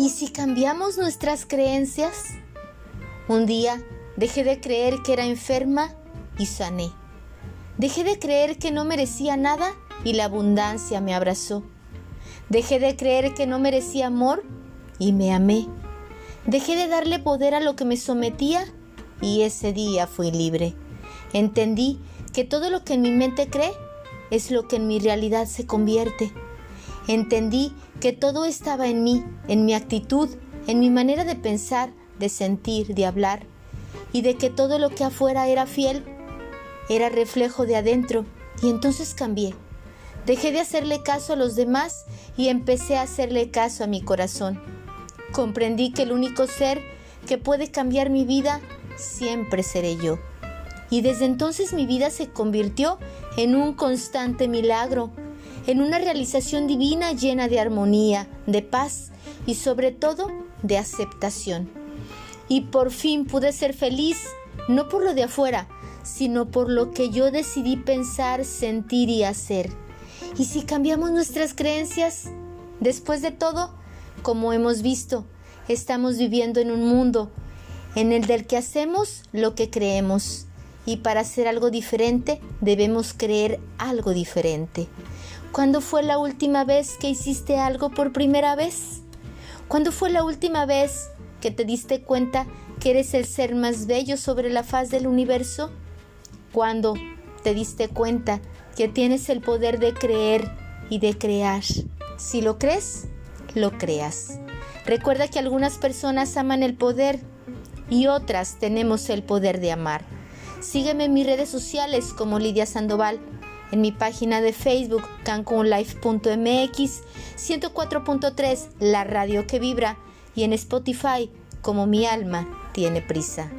¿Y si cambiamos nuestras creencias? Un día dejé de creer que era enferma y sané. Dejé de creer que no merecía nada y la abundancia me abrazó. Dejé de creer que no merecía amor y me amé. Dejé de darle poder a lo que me sometía y ese día fui libre. Entendí que todo lo que en mi mente cree es lo que en mi realidad se convierte. Entendí que todo estaba en mí, en mi actitud, en mi manera de pensar, de sentir, de hablar, y de que todo lo que afuera era fiel, era reflejo de adentro, y entonces cambié. Dejé de hacerle caso a los demás y empecé a hacerle caso a mi corazón. Comprendí que el único ser que puede cambiar mi vida siempre seré yo. Y desde entonces mi vida se convirtió en un constante milagro, en una realización divina llena de armonía, de paz y sobre todo de aceptación. Y por fin pude ser feliz, no por lo de afuera, sino por lo que yo decidí pensar, sentir y hacer. ¿Y si cambiamos nuestras creencias? Después de todo, como hemos visto, estamos viviendo en un mundo en el del que hacemos lo que creemos. Y para hacer algo diferente debemos creer algo diferente. ¿Cuándo fue la última vez que hiciste algo por primera vez? ¿Cuándo fue la última vez que te diste cuenta que eres el ser más bello sobre la faz del universo? ¿Cuándo te diste cuenta que tienes el poder de creer y de crear? Si lo crees, lo creas. Recuerda que algunas personas aman el poder y otras tenemos el poder de amar. Sígueme en mis redes sociales como Lidia Sandoval, en mi página de Facebook cancunlife.mx 104.3 La radio que vibra y en Spotify como Mi alma tiene prisa.